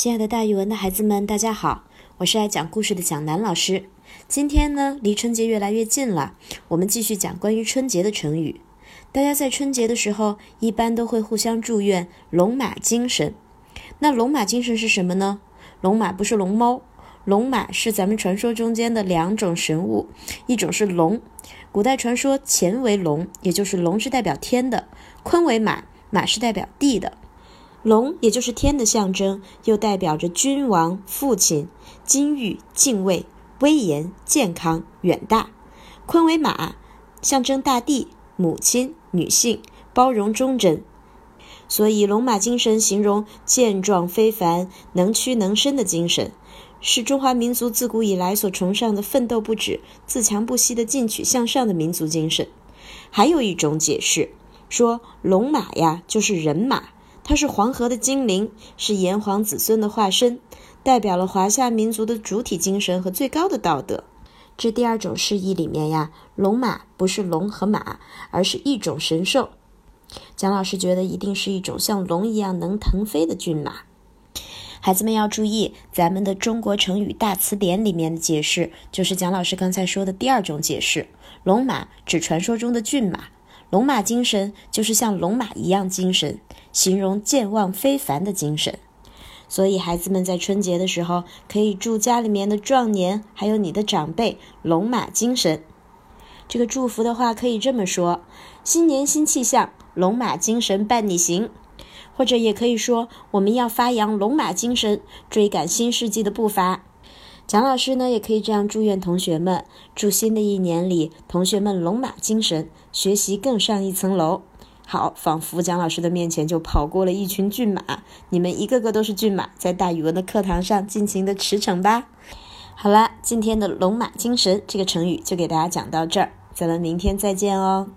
亲爱的，大语文的孩子们，大家好，我是爱讲故事的蒋楠老师。今天呢，离春节越来越近了，我们继续讲关于春节的成语。大家在春节的时候，一般都会互相祝愿龙马精神。那龙马精神是什么呢？龙马不是龙猫，龙马是咱们传说中间的两种神物，一种是龙，古代传说乾为龙，也就是龙是代表天的；坤为马，马是代表地的。龙也就是天的象征，又代表着君王、父亲、金玉、敬畏、威严、健康、远大。坤为马，象征大地、母亲、女性、包容、忠贞。所以，龙马精神形容健壮非凡、能屈能伸的精神，是中华民族自古以来所崇尚的奋斗不止、自强不息的进取向上的民族精神。还有一种解释说，龙马呀，就是人马。它是黄河的精灵，是炎黄子孙的化身，代表了华夏民族的主体精神和最高的道德。这第二种释义里面呀，龙马不是龙和马，而是一种神兽。蒋老师觉得一定是一种像龙一样能腾飞的骏马。孩子们要注意，咱们的中国成语大词典里面的解释，就是蒋老师刚才说的第二种解释：龙马指传说中的骏马。龙马精神就是像龙马一样精神，形容健忘非凡的精神。所以孩子们在春节的时候可以祝家里面的壮年，还有你的长辈龙马精神。这个祝福的话可以这么说：新年新气象，龙马精神伴你行。或者也可以说，我们要发扬龙马精神，追赶新世纪的步伐。蒋老师呢，也可以这样祝愿同学们：祝新的一年里，同学们龙马精神，学习更上一层楼。好，仿佛蒋老师的面前就跑过了一群骏马，你们一个个都是骏马，在大语文的课堂上尽情的驰骋吧。好了，今天的龙马精神这个成语就给大家讲到这儿，咱们明天再见哦。